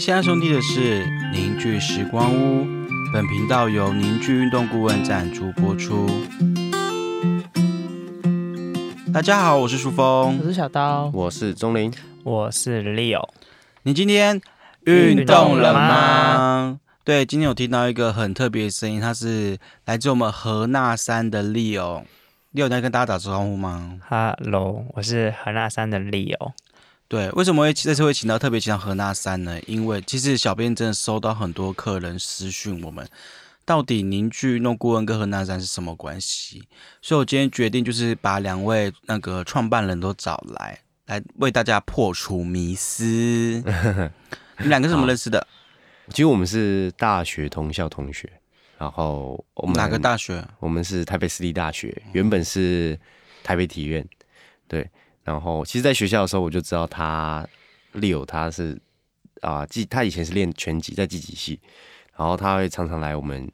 现在收听的是凝聚时光屋，本频道由凝聚运动顾问赞助播出。大家好，我是舒峰我，是小刀，我是钟林，我是 Leo。你今天运动了吗？对，今天有听到一个很特别的声音，它是来自我们河那山的 Leo。Leo，你要跟大家打招呼吗？Hello，我是河那山的 Leo。对，为什么会这次会请到特别请到何纳山呢？因为其实小编真的收到很多客人私讯我们，到底凝聚运动顾问跟何纳山是什么关系？所以我今天决定就是把两位那个创办人都找来，来为大家破除迷思。你们两个是怎么认识的？其实我们是大学同校同学，然后我们哪个？大学？我们是台北私立大学，原本是台北体院，对。然后其实，在学校的时候我就知道他 Leo 他是啊，技、他以前是练拳击，在技击系，然后他会常常来我们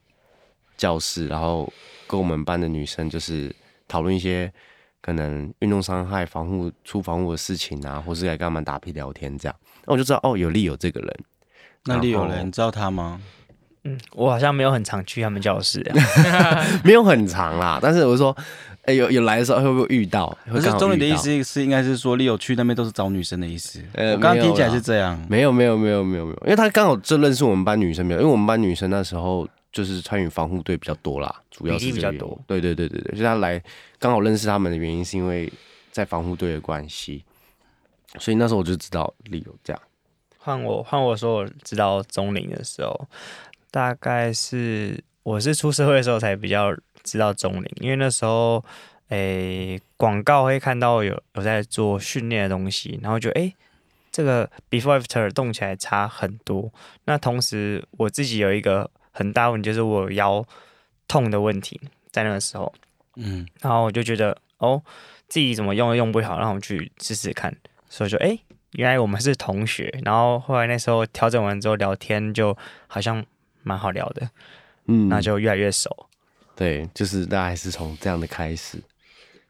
教室，然后跟我们班的女生就是讨论一些可能运动伤害、防护出防护的事情啊，或是来跟他们打屁聊天这样。那我就知道哦，有 Leo 这个人。那然后 Leo 嘞？你知道他吗？嗯，我好像没有很常去他们教室啊。没有很长啦，但是我说，哎、有有来的时候会不会遇到？可是？钟理的意思是应该是说 Leo 去那边都是找女生的意思。呃我刚刚听起来是这样。没有没有没有没有没有，因为他刚好就认识我们班女生没有，因为我们班女生那时候就是参与防护队比较多啦，主要是比较多。对对对对对，所以他来刚好认识他们的原因是因为在防护队的关系，所以那时候我就知道理由这样。换我换我说我知道钟林的时候，大概是我是出社会的时候才比较知道钟林，因为那时候诶广告会看到有有在做训练的东西，然后就诶这个 before after 动起来差很多。那同时我自己有一个很大问题，就是我腰痛的问题，在那个时候，嗯，然后我就觉得哦自己怎么用都用不好，让我去试试看，所以说诶。原来我们是同学，然后后来那时候调整完之后聊天，就好像蛮好聊的，嗯，那就越来越熟。对，就是大概是从这样的开始，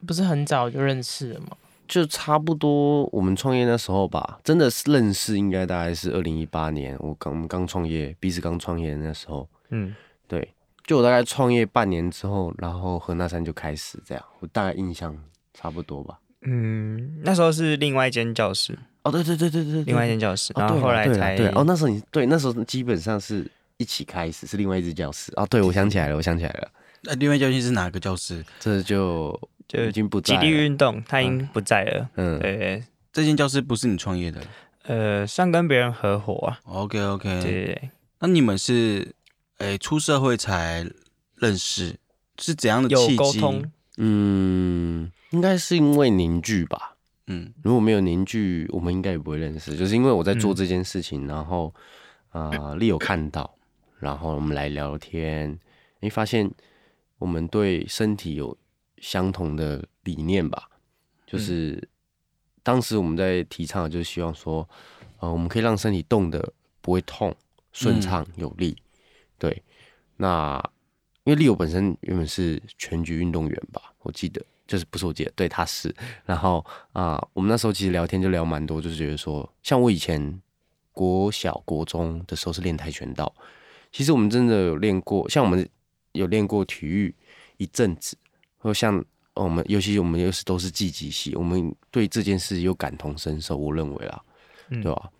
不是很早就认识了吗？就差不多我们创业那时候吧，真的是认识应该大概是二零一八年，我刚我们刚创业，彼此刚创业的那时候，嗯，对，就我大概创业半年之后，然后和那山就开始这样，我大概印象差不多吧。嗯，那时候是另外一间教室，哦，对对对对对对，另外一间教室，哦然后后来才对哦，那时候你对那时候基本上是一起开始，是另外一支教室。哦，对我想起来了，我想起来了，那另外教训是哪个教室？这就就已经不在了极力运动，他已经不在了。嗯，对，这间教室不是你创业的呃，算跟别人合伙啊。？OK OK。对对对，那你们是诶出社会才认识，是怎样的契机？沟通，嗯，应该是因为凝聚吧。嗯如果没有凝聚，我们应该也不会认识。就是因为我在做嗯这件事情，然后啊，丽、有看到，然后我们来聊天，你，发现我们对身体有相同的理念吧。就是、当时我们在提倡，就是希望说，呃，我们可以让身体动的不会痛、顺畅、有力。对，那因为丽友本身原本是全局运动员吧，我记得就是不是我记得，对，他是。然后啊、我们那时候其实聊天就聊蛮多，就是觉得说，像我以前国小、国中的时候是练跆拳道，其实我们真的有练过，像我们有练过体育一阵子，或像呃我们，尤其我们又是都是积极系，我们对这件事有感同身受，我认为啦，嗯对吧？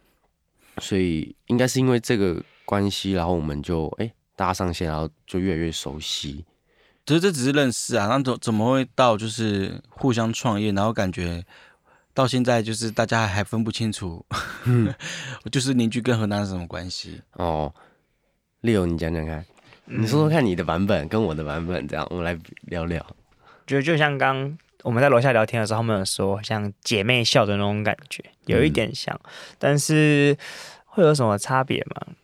所以应该是因为这个关系，然后我们就哎、搭上线，然后就越来越熟悉。其实这只是认识啊，那怎怎么会到就是互相创业，然后感觉到现在就是大家还分不清楚，就是邻居跟河南是什么关系？哦，Leo，你讲讲看，你说说看你的版本跟我的版本，这样我们来聊聊。就就像刚我们在楼下聊天的时候，他们有说像姐妹笑的那种感觉，有一点像，但是会有什么差别吗？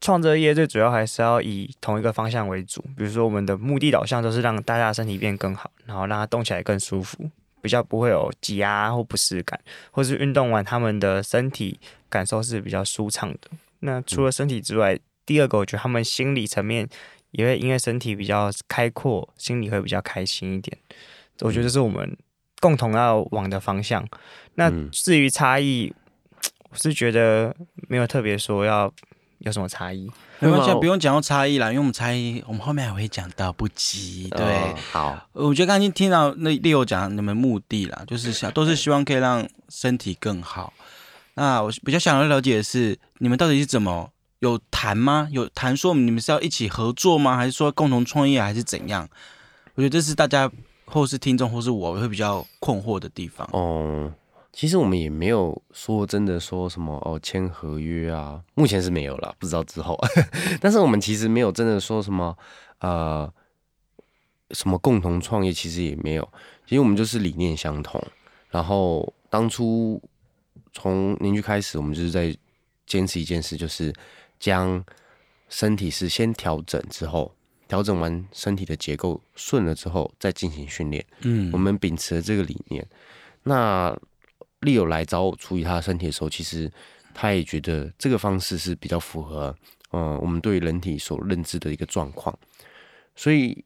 创这业最主要还是要以同一个方向为主，比如说我们的目的导向都是让大家的身体变更好，然后让它动起来更舒服，比较不会有挤压或不适感，或是运动完他们的身体感受是比较舒畅的。那除了身体之外，第二个我觉得他们心理层面也会因为身体比较开阔，心里会比较开心一点。我觉得这是我们共同要往的方向。那嗯至于差异，我是觉得没有特别说要有什么差异。没关系不用讲到差异啦，因为我们差异我们后面还会讲到，不急。对，呃好，我觉得刚才听到那 Leo 讲你们目的啦，就是想都是希望可以让身体更好。那我比较想要了解的是，你们到底是怎么有谈吗？有谈说你们是要一起合作吗？还是说共同创业，还是怎样？我觉得这是大家或是听众或是我会比较困惑的地方。哦、其实我们也没有说真的说什么哦签合约啊，目前是没有啦，不知道之后。但是我们其实没有真的说什么呃什么共同创业，其实也没有。其实我们就是理念相同，然后当初从邻居开始，我们就是在坚持一件事，就是将身体是先调整之后，调整完身体的结构顺了之后，再进行训练。嗯我们秉持了这个理念。那利友来找我处理他的身体的时候，其实他也觉得这个方式是比较符合，呃，我们对人体所认知的一个状况。所以，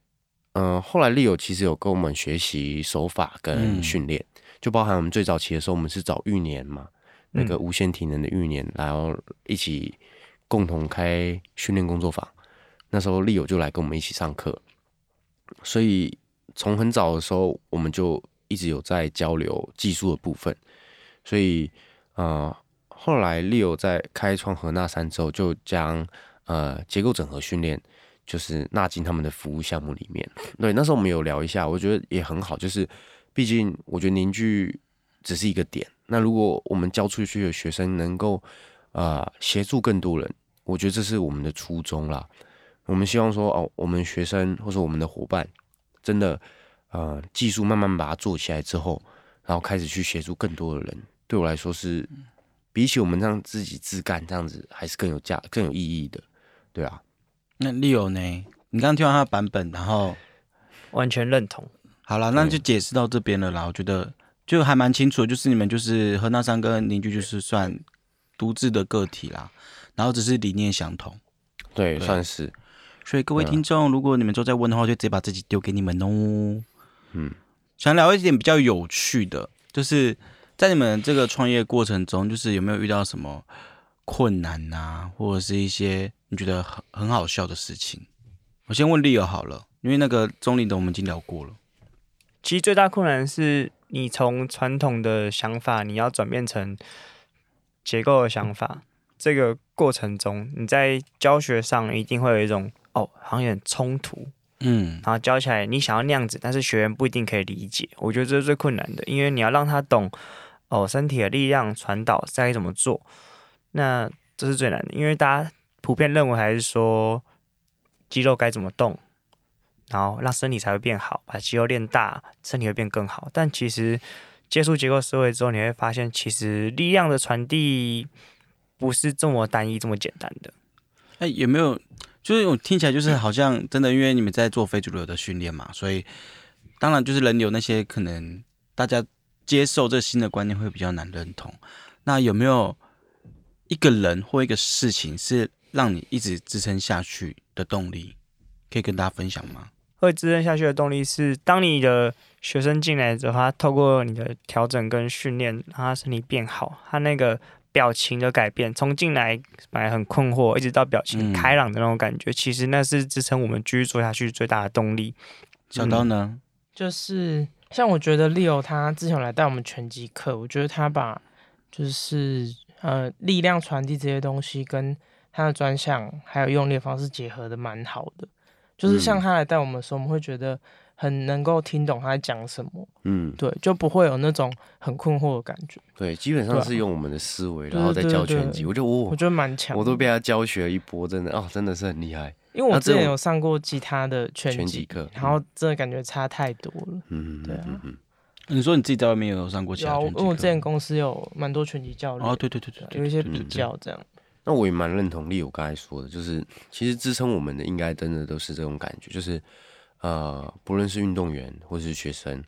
呃，后来利友其实有跟我们学习手法跟嗯训练，就包含我们最早期的时候，我们是找玉年嘛，那个无限体能的玉年，然后一起共同开训练工作坊。那时候利友就来跟我们一起上课，所以从很早的时候，我们就一直有在交流技术的部分。所以，呃，后来利友在开创和纳山之后，就将呃结构整合训练就是纳进他们的服务项目里面。对，那时候我们有聊一下，我觉得也很好，就是毕竟我觉得凝聚只是一个点，那如果我们教出去的学生能够呃协助更多人，我觉得这是我们的初衷啦。我们希望说哦，我们学生或者我们的伙伴真的呃技术慢慢把它做起来之后，然后开始去协助更多的人，对我来说是比起我们让自己自干这样子，还是更有价、更有意义的。对啊，那 Leo 呢？你刚刚听完他的版本，然后完全认同。好了，那就解释到这边了啦。我觉得就还蛮清楚的，就是你们就是和那山跟邻居就是算独自的个体啦，然后只是理念相同。对，对算是所以各位听众，如果你们都在问的话，就直接把自己丢给你们哦。嗯，想聊一点比较有趣的，就是在你们这个创业过程中，就是有没有遇到什么困难啊，或者是一些你觉得很很好笑的事情？我先问 Leo 好了，因为那个中立的我们已经聊过了。其实最大困难是你从传统的想法，你要转变成结构的想法。这个过程中，你在教学上一定会有一种哦，好像有点冲突，嗯然后教起来你想要那样子，但是学员不一定可以理解。我觉得这是最困难的，因为你要让他懂哦，身体的力量传导该怎么做，那这是最难的，因为大家普遍认为还是说肌肉该怎么动，然后让身体才会变好，把肌肉练大，身体会变更好。但其实接触结构思维之后，你会发现，其实力量的传递不是这么单一、这么简单的。哎，有没有？就是我听起来就是好像真的，因为你们在做非主流的训练嘛，所以当然就是人流那些可能大家接受这新的观念会比较难认同。那有没有一个人或一个事情是让你一直支撑下去的动力？可以跟大家分享吗？会支撑下去的动力是，当你的学生进来之后，他透过你的调整跟训练，让他身体变好，他那个表情的改变，从进来本来很困惑，一直到表情嗯开朗的那种感觉，其实那是支撑我们继续做下去最大的动力。想到呢？就是像我觉得 Leo 他之前有来带我们拳击课，我觉得他把就是呃力量传递这些东西跟他的专项还有用力的方式结合的蛮好的。就是像嗯他来带我们的时候，我们会觉得很能够听懂他在讲什么，嗯，对，就不会有那种很困惑的感觉。对，基本上是用我们的思维，然后再教拳击。我觉得我，我觉得蛮强，我都被他教学一波，真的哦，真的是很厉害。因为我之前有上过吉他的拳击课然后真的感觉差太多了。嗯，对啊嗯嗯你说你自己在外面有上过拳击课因为我之前公司有蛮多拳击教练，哦，对对对对对，有一些比较这样。那我也蛮认同丽友刚才说的，就是其实支撑我们的应该真的都是这种感觉，就是呃，不论是运动员或是学生，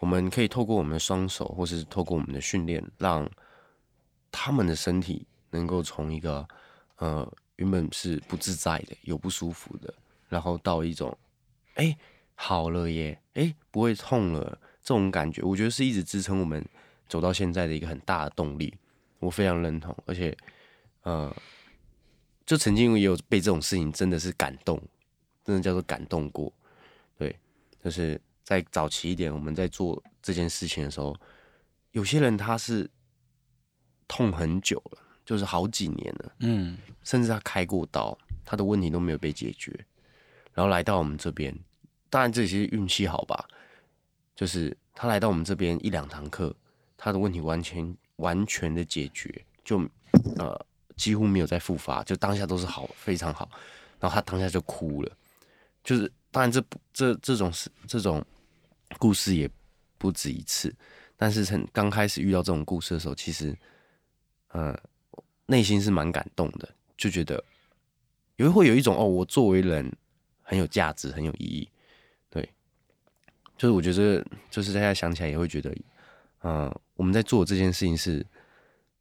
我们可以透过我们的双手，或是透过我们的训练，让他们的身体能够从一个呃原本是不自在的、有不舒服的，然后到一种哎、好了耶，哎、不会痛了这种感觉，我觉得是一直支撑我们走到现在的一个很大的动力。我非常认同，而且呃，就曾经也有被这种事情真的是感动，真的叫做感动过。对，就是在早期一点，我们在做这件事情的时候，有些人他是痛很久了，就是好几年了，嗯，甚至他开过刀，他的问题都没有被解决，然后来到我们这边，当然这也是运气好吧，就是他来到我们这边一两堂课，他的问题完全完全的解决，就呃几乎没有再复发，就当下都是好非常好，然后他当下就哭了，就是当然这不这这种事这种故事也不止一次，但是从刚开始遇到这种故事的时候，其实呃内心是蛮感动的，就觉得有会有一种哦，我作为人很有价值，很有意义。对，就是我觉得，就是大家想起来也会觉得，嗯、我们在做这件事情是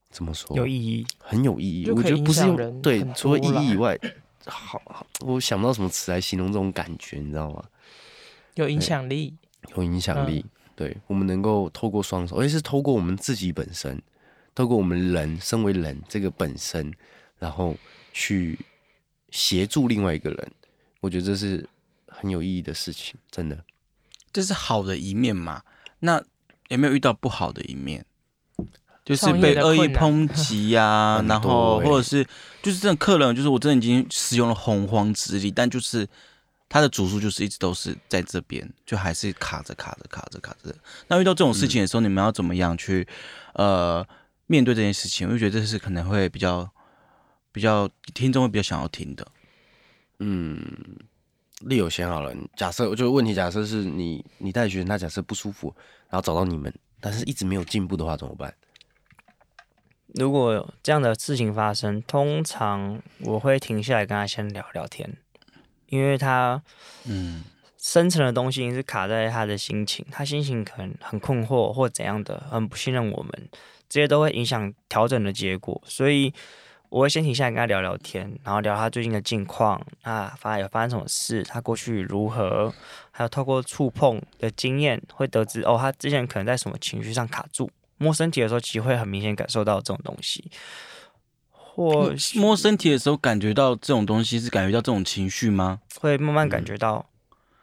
怎么说？有意义。很有意义。我觉得不是对，除了意义以外，好，好我想不到什么词来形容这种感觉，你知道吗？有影响力，有影响力。对我们能够透过双手，而且是透过我们自己本身，透过我们人身为人这个本身，然后去协助另外一个人，我觉得这是很有意义的事情，真的。这是好的一面嘛？那有没有遇到不好的一面？就是被恶意抨击呀、很然后或者是就是这种客人，就是我真的已经使用了洪荒之力，但就是他的主诉就是一直都是在这边，就还是卡着卡着卡着卡着。那遇到这种事情的时候，你们要怎么样去呃面对这件事情？我就觉得这是可能会比较比较听众会比较想要听的。嗯，例有先好了，假设就问题，假设是你你带学生，他假设不舒服，然后找到你们，但是一直没有进步的话，怎么办？如果这样的事情发生，通常我会停下来跟他先聊聊天，因为他嗯，深层的东西是卡在他的心情，他心情可能很困惑或怎样的，很不信任我们，这些都会影响调整的结果。所以我会先停下来跟他聊聊天，然后聊他最近的近况，啊，发有发生什么事，他过去如何，还有透过触碰的经验，会得知哦，他之前可能在什么情绪上卡住。摸身体的时候，其实会很明显感受到这种东西，或摸身体的时候感觉到这种东西，是感觉到这种情绪吗？会慢慢感觉到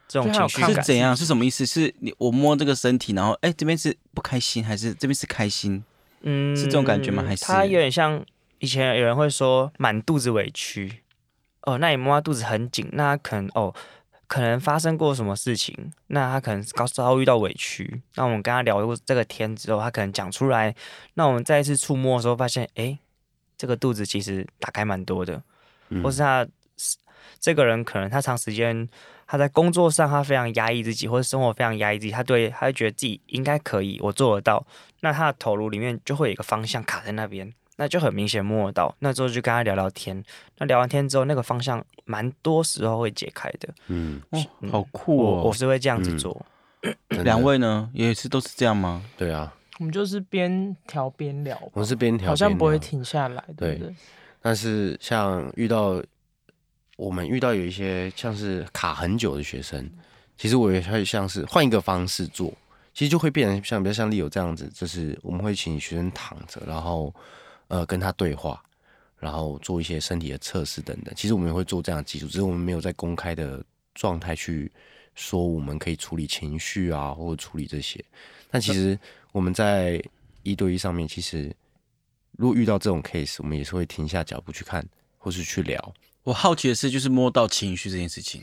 这种情绪感。是怎样？是什么意思？是你我摸这个身体，然后哎、这边是不开心，还是这边是开心？嗯，是这种感觉吗还是他有点像以前有人会说满肚子委屈哦，那你摸他肚子很紧，那他可能哦可能发生过什么事情，那他可能遭遭遇到委屈，那我们跟他聊过这个天之后，他可能讲出来，那我们再一次触摸的时候，发现哎，这个肚子其实打开蛮多的，嗯。或是他这个人可能他长时间他在工作上他非常压抑自己，或者生活非常压抑自己，他对他就觉得自己应该可以，我做得到，那他的头颅里面就会有一个方向卡在那边，那就很明显摸得到。那之后就跟他聊聊天，那聊完天之后，那个方向蛮多时候会解开的。嗯，哦，好酷哦我哦！是会这样子嗯做，两位呢，也是都是这样吗？对啊，我们就是边调边聊，我们是边调好像不会停下来，对不对对？但是像遇到我们遇到有一些像是卡很久的学生，其实我也会像是换一个方式做，其实就会变成像比较像丽友这样子，就是我们会请学生躺着，然后呃跟他对话，然后做一些身体的测试等等。其实我们也会做这样的技术，只是我们没有在公开的状态去说我们可以处理情绪啊，或者处理这些。但其实我们在一对一上面，其实如果遇到这种 case，我们也是会停下脚步去看，或是去聊。我好奇的是，就是摸到情绪这件事情，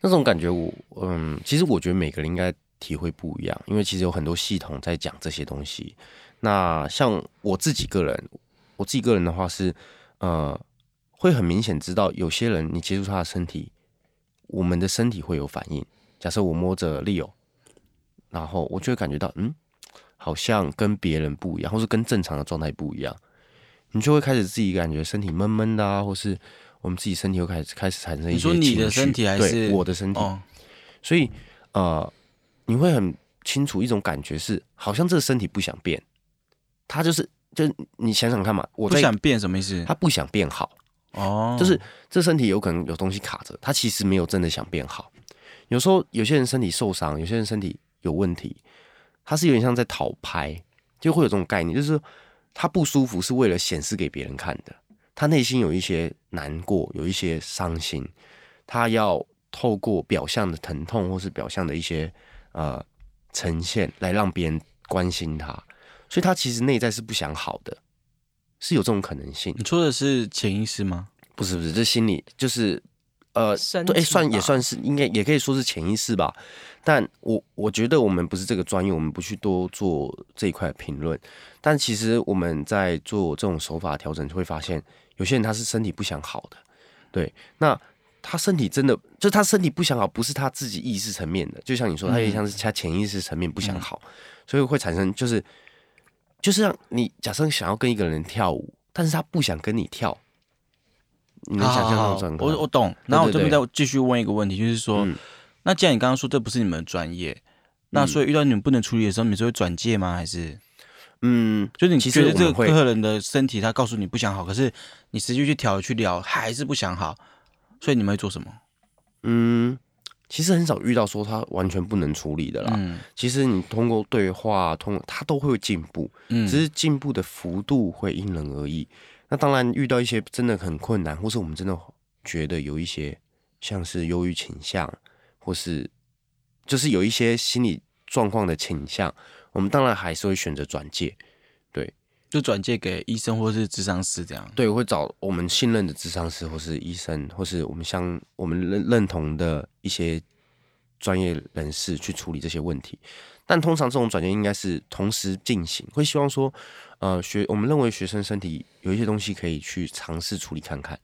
那种感觉我，嗯，其实我觉得每个人应该体会不一样，因为其实有很多系统在讲这些东西。那像我自己个人，我自己个人的话是，呃，会很明显知道有些人你接触他的身体，我们的身体会有反应。假设我摸着 Leo，然后我就会感觉到，嗯，好像跟别人不一样，或是跟正常的状态不一样，你就会开始自己感觉身体闷闷的啊，或是我们自己身体又开始开始产生一些你说你的情绪身体还对是我的身体？哦，所以呃，你会很清楚一种感觉是，好像这个身体不想变，他就是就是你想想看嘛，我在不想变什么意思？他不想变好，哦，就是这身体有可能有东西卡着，他其实没有真的想变好。有时候有些人身体受伤，有些人身体有问题，他是有点像在讨拍，就会有这种概念，就是说他不舒服是为了显示给别人看的，他内心有一些难过，有一些伤心，他要透过表象的疼痛或是表象的一些呃呈现来让别人关心他，所以他其实内在是不想好的，是有这种可能性。你说的是潜意识吗？不是不是，这心理就是呃，对，身体算也算是应该也可以说是潜意识吧。但我我觉得我们不是这个专业，我们不去多做这一块评论。但其实我们在做这种手法调整，就会发现有些人他是身体不想好的，对，那他身体真的就他身体不想好，不是他自己意识层面的，就像你说，他也像是他潜意识层面不想好，所以会产生就是就是让你假设想要跟一个人跳舞，但是他不想跟你跳，你能想象那好种状况？我我懂。然后我这边再继续问一个问题，就是说，嗯那既然你刚刚说这不是你们的专业，那嗯所以遇到你们不能处理的时候，你们是会转介吗？还是嗯，就是你其实觉得这个客人的身体他告诉你不想好，可是你实际去调去聊还是不想好，所以你们会做什么？嗯，其实很少遇到说他完全不能处理的啦。嗯其实你通过对话，通过他都会进步，嗯只是进步的幅度会因人而异。那当然，遇到一些真的很困难，或是我们真的觉得有一些像是忧郁倾向，或是就是有一些心理状况的倾向，我们当然还是会选择转介。就转介给医生或是智商师这样。对，会找我们信任的智商师，或是医生，或是我们相我们认认同的一些专业人士去处理这些问题。但通常这种转介应该是同时进行，会希望说，呃，学我们认为学生身体有一些东西可以去尝试处理看看，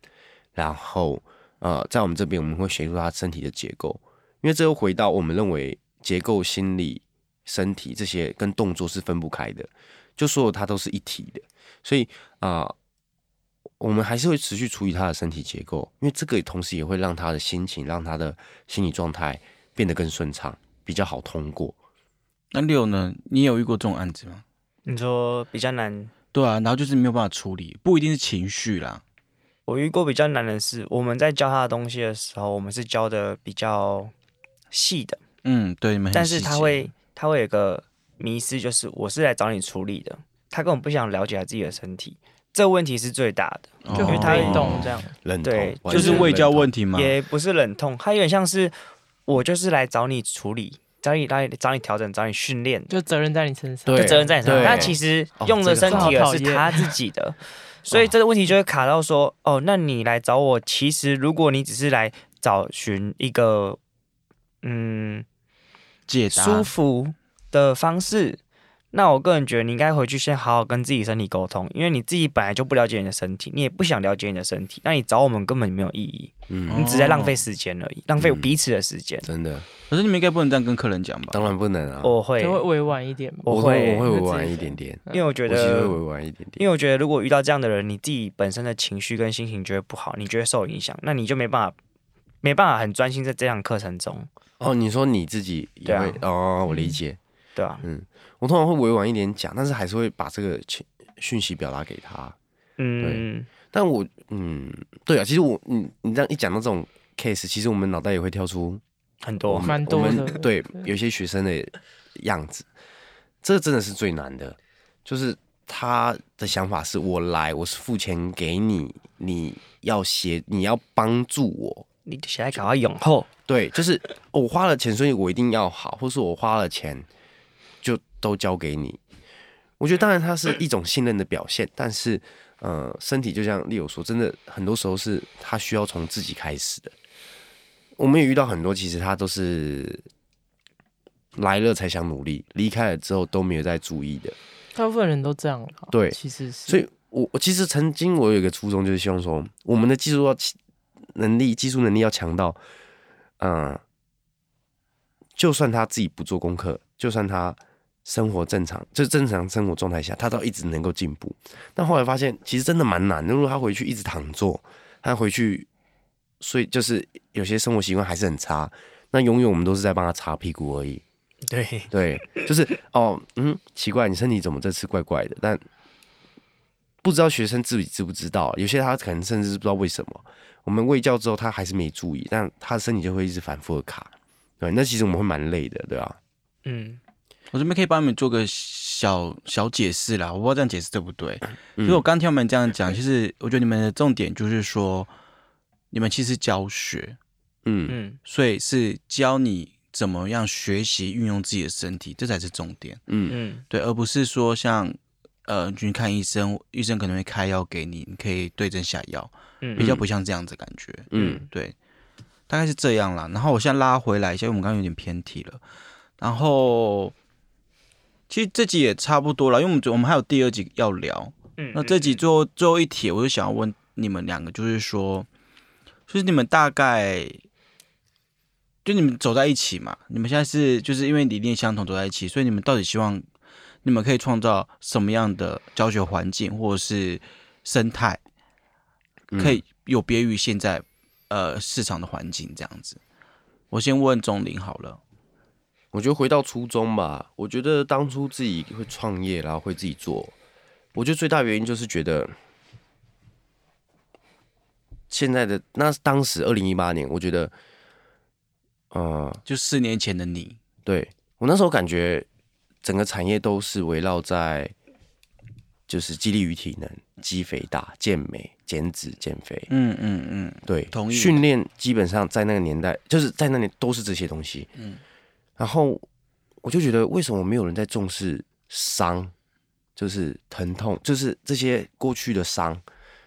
然后呃，在我们这边我们会协助他身体的结构，因为这又回到我们认为结构、心理、身体这些跟动作是分不开的，就所有它都是一体的，所以啊。我们还是会持续处理他的身体结构，因为这个同时也会让他的心情、让他的心理状态变得更顺畅，比较好通过。那六呢？你有遇过这种案子吗？你说比较难，对啊，然后就是没有办法处理，不一定是情绪啦。我遇过比较难的是，我们在教他的东西的时候，我们是教的比较细的，嗯，对，你们但是他会他会有个迷失，就是我是来找你处理的，他根本不想了解他自己的身体，这个问题是最大的，哦就很被动这样。认同，对完就是胃教全认同问题吗？也不是冷痛，他有点像是我就是来找你处理，找你来找你调整，找你训练。就责任在你身上。就责任在你身上，对但其实哦用的身体的好讨厌是他自己的，所以这个问题就会卡到说，哦，那你来找我，其实如果你只是来找寻一个嗯解答舒服的方式，那我个人觉得你应该回去先好好跟自己身体沟通，因为你自己本来就不了解你的身体，你也不想了解你的身体，那你找我们根本没有意义，嗯，你只在浪费时间而已，浪费彼此的时间。真的，可是你们应该不能这样跟客人讲吧？当然不能啊。我会，就会委婉一点。我会会我会委婉一点点，因为我觉得委婉一点点。因为我觉得，如果遇到这样的人，你自己本身的情绪跟心情就会不好，你就会受影响，那你就没办法，没办法很专心在这堂课程中，哦，你说你自己也对啊会哦，我理解。对啊，嗯、我通常会委婉一点讲，但是还是会把这个情讯息表达给他。嗯，但我嗯，对啊，其实我你，你这样一讲到这种 case，其实我们脑袋也会跳出很多蛮多的。对，有些学生的样子，这真的是最难的，就是他的想法是我来，我是付钱给你，你要写，你要帮助我。你现在赶快永后，对，就是我花了钱，所以我一定要好，或是我花了钱就都交给你。我觉得当然它是一种信任的表现，但是呃，身体就像丽友说，真的很多时候是他需要从自己开始的。我们也遇到很多，其实他都是来了才想努力，离开了之后都没有再注意的。大部分人都这样了。对其实是。所以我我其实曾经我有一个初衷，就是希望说，我们的技术要起能力、技术能力要强到，嗯、就算他自己不做功课，就算他生活正常，就正常生活状态下，他都一直能够进步。但后来发现，其实真的蛮难的。如果他回去一直躺坐，他回去所以，就是有些生活习惯还是很差，那永远我们都是在帮他擦屁股而已。对，对，就是哦，嗯，奇怪，你身体怎么这次怪怪的？但不知道学生自己知不知道，有些他可能甚至是不知道为什么。我们喂教之后，他还是没注意，但他的身体就会一直反复的卡。对，那其实我们会蛮累的，对吧、嗯，我这边可以帮你们做个小小解释啦，我不知道这样解释对不对。嗯所以我刚听你们这样讲，其实我觉得你们的重点就是说，你们其实教学，嗯嗯所以是教你怎么样学习运用自己的身体，这才是重点。嗯嗯对，而不是说像呃，你去看医生，医生可能会开药给你，你可以对症下药，嗯比较不像这样子的感觉。嗯对，大概是这样啦。然后我现在拉回来一下，因为我们刚刚有点偏题了。然后其实这集也差不多了，因为我们我们还有第二集要聊。嗯那这集最后最后一题，我就想要问你们两个，就是说，就是你们大概就你们走在一起嘛？你们现在是就是因为理念相同走在一起，所以你们到底希望你们可以创造什么样的教学环境或者是生态，嗯可以有别于现在呃市场的环境这样子？我先问钟林好了。我觉得回到初衷吧，我觉得当初自己会创业，然后会自己做，我觉得最大原因就是觉得现在的那当时二零一八年，我觉得，呃，就四年前的你，对我那时候感觉整个产业都是围绕在就是激励与体能、肌肥大、健美、减脂、减肥，嗯嗯嗯，对，同意。训练基本上在那个年代，就是在那里都是这些东西。嗯，然后我就觉得，为什么没有人在重视伤，就是疼痛，就是这些过去的伤，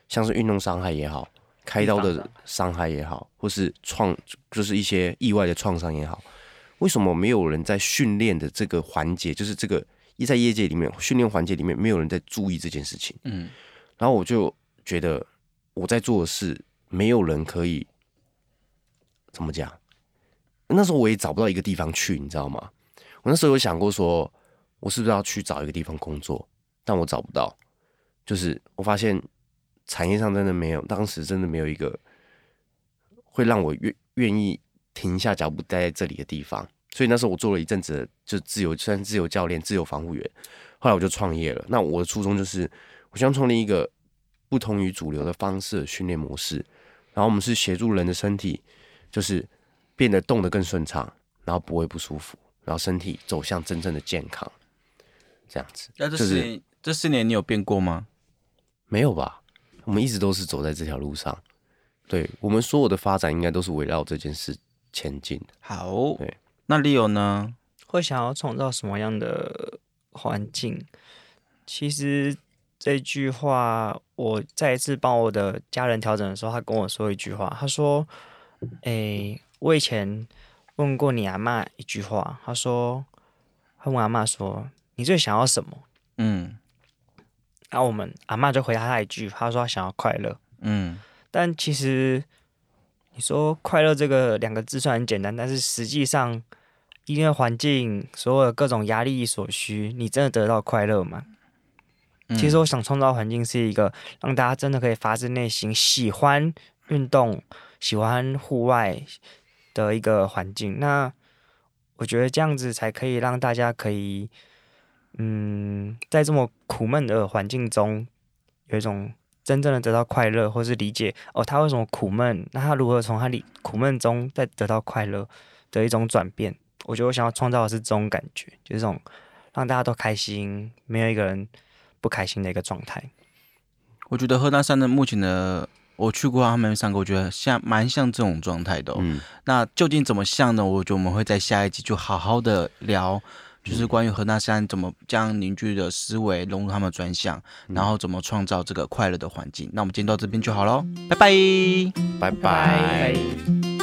像是运动伤害也好，开刀的伤害也好，或是创，就是一些意外的创伤也好，为什么没有人在训练的这个环节，就是这个一在业界里面训练环节里面，没有人在注意这件事情？嗯然后我就觉得我在做的事，没有人可以怎么讲。那时候我也找不到一个地方去，你知道吗？我那时候有想过说，我是不是要去找一个地方工作，但我找不到。就是我发现产业上真的没有，当时真的没有一个会让我愿愿意停下脚步待在这里的地方。所以那时候我做了一阵子就自由，算自由教练、自由防护员。后来我就创业了。那我的初衷就是，我希望创立一个不同于主流的方式训练模式。然后我们是协助人的身体，就是变得动得更顺畅，然后不会不舒服，然后身体走向真正的健康，这样子。那这就是四年这四年你有变过吗？没有吧？我们一直都是走在这条路上。对我们所有的发展，应该都是围绕这件事前进的。好，对，那 Leo 呢？会想要创造什么样的环境？其实这句话，我再一次帮我的家人调整的时候，他跟我说一句话，他说：“诶、我以前问过你阿嬷一句话，她说，她问阿嬷说，你最想要什么？嗯然后我们阿嬷就回答她一句，她说他想要快乐。嗯但其实你说快乐这个两个字虽然很简单，但是实际上因为环境所有的各种压力所需，你真的得到快乐吗？嗯其实我想创造环境是一个让大家真的可以发自内心喜欢运动、喜欢户外的一个环境。那我觉得这样子才可以让大家可以，嗯，在这么苦闷的环境中，有一种真正的得到快乐，或是理解哦，他为什么苦闷？那他如何从他里苦闷中再得到快乐的一种转变？我觉得我想要创造的是这种感觉，就是这种让大家都开心，没有一个人不开心的一个状态。我觉得河南山的目前的，我去过他们上课，我觉得像蛮像这种状态的、哦。嗯，那究竟怎么像呢？我觉得我们会在下一集就好好的聊，就是关于何大山怎么将凝聚的思维融入他们的专项，然后怎么创造这个快乐的环境。那我们今天到这边就好喽，拜拜。拜拜拜。